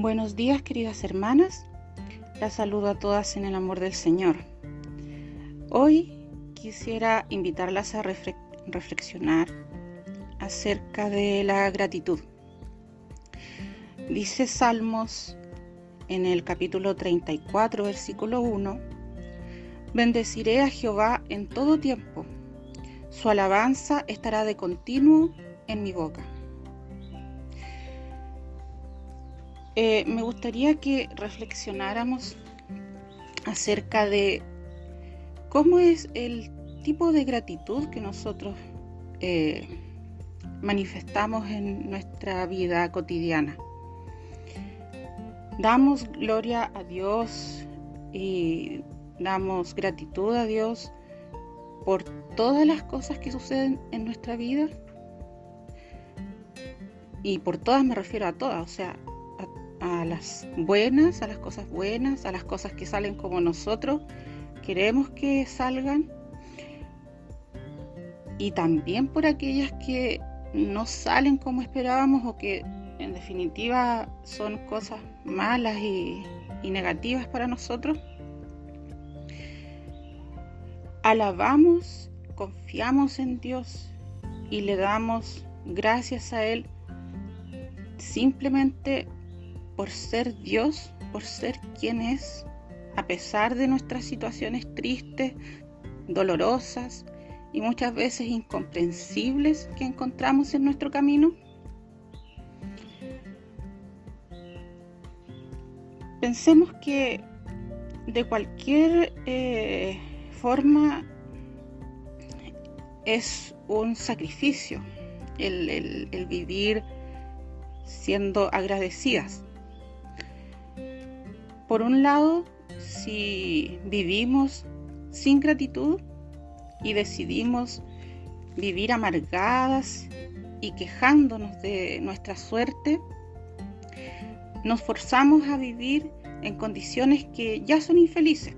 Buenos días queridas hermanas, las saludo a todas en el amor del Señor. Hoy quisiera invitarlas a reflexionar acerca de la gratitud. Dice Salmos en el capítulo 34, versículo 1, Bendeciré a Jehová en todo tiempo, su alabanza estará de continuo en mi boca. Eh, me gustaría que reflexionáramos acerca de cómo es el tipo de gratitud que nosotros eh, manifestamos en nuestra vida cotidiana. Damos gloria a Dios y damos gratitud a Dios por todas las cosas que suceden en nuestra vida. Y por todas me refiero a todas, o sea, a las buenas, a las cosas buenas, a las cosas que salen como nosotros queremos que salgan y también por aquellas que no salen como esperábamos o que en definitiva son cosas malas y, negativas para nosotros. Alabamos, confiamos en Dios y le damos gracias a Él simplemente por ser Dios, por ser quien es, a pesar de nuestras situaciones tristes, dolorosas y muchas veces incomprensibles que encontramos en nuestro camino? Pensemos que de cualquier eh, forma es un sacrificio el vivir siendo agradecidas. Por un lado, si vivimos sin gratitud y decidimos vivir amargadas y quejándonos de nuestra suerte, nos forzamos a vivir en condiciones que ya son infelices,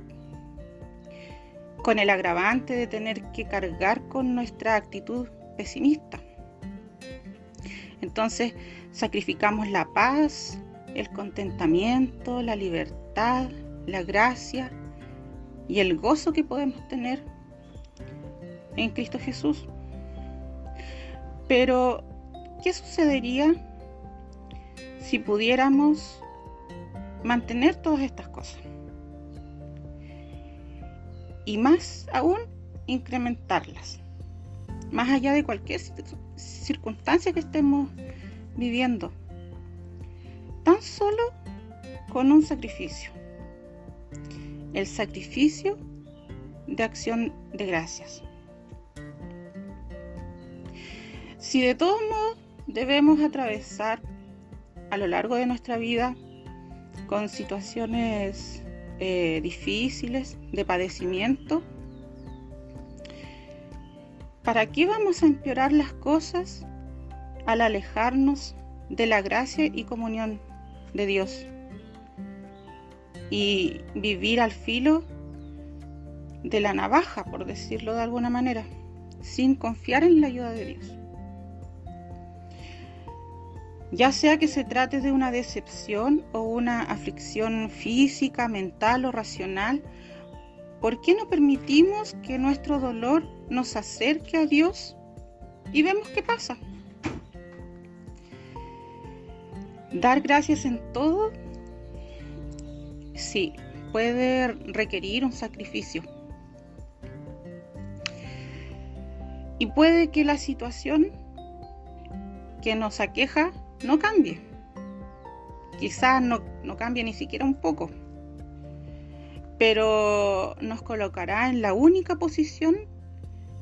con el agravante de tener que cargar con nuestra actitud pesimista. Entonces sacrificamos la paz, el contentamiento, la libertad, la gracia y el gozo que podemos tener en Cristo Jesús. Pero, ¿qué sucedería si pudiéramos mantener todas estas cosas? Y más aún, incrementarlas. Más allá de cualquier circunstancia que estemos viviendo. Solo con un sacrificio. El sacrificio de acción de gracias. Si de todos modos debemos atravesar a lo largo de nuestra vida con situaciones eh, difíciles, de padecimiento, ¿para qué vamos a empeorar las cosas al alejarnos de la gracia y comunión de Dios? y vivir al filo de la navaja, por decirlo de alguna manera, sin confiar en la ayuda de Dios. Ya sea que se trate de una decepción o una aflicción física, mental o racional, ¿por qué no permitimos que nuestro dolor nos acerque a Dios y vemos qué pasa? Dar gracias en todo sí, puede requerir un sacrificio. Y puede que la situación que nos aqueja no cambie. Quizás no, no cambie ni siquiera un poco. Pero nos colocará en la única posición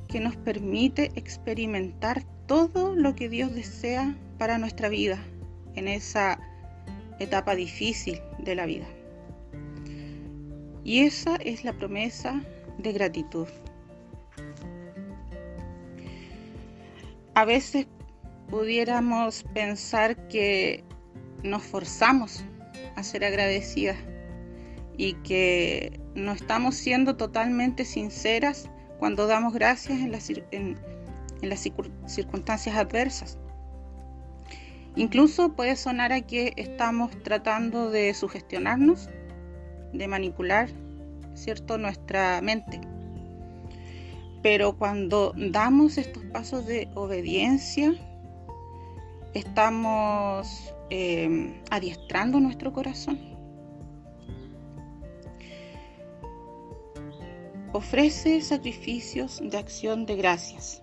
que nos permite experimentar todo lo que Dios desea para nuestra vida en esa etapa difícil de la vida. Y esa es la promesa de gratitud. A veces pudiéramos pensar que nos forzamos a ser agradecidas y que no estamos siendo totalmente sinceras cuando damos gracias en las, en las circunstancias adversas. Incluso puede sonar a que estamos tratando de sugestionarnos, de manipular, ¿cierto?, nuestra mente. Pero cuando damos estos pasos de obediencia, estamos eh, adiestrando nuestro corazón. Ofrece sacrificios de acción de gracias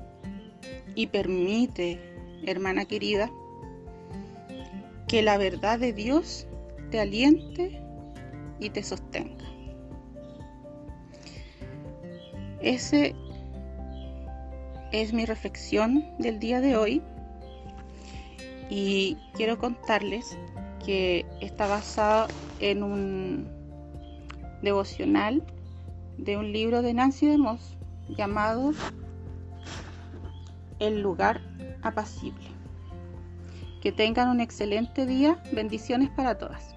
y permite, hermana querida, que la verdad de Dios te aliente y te sostenga. Ese es mi reflexión del día de hoy y quiero contarles que está basado en un devocional de un libro de Nancy DeMoss llamado El lugar apacible. Que tengan un excelente día. Bendiciones para todas.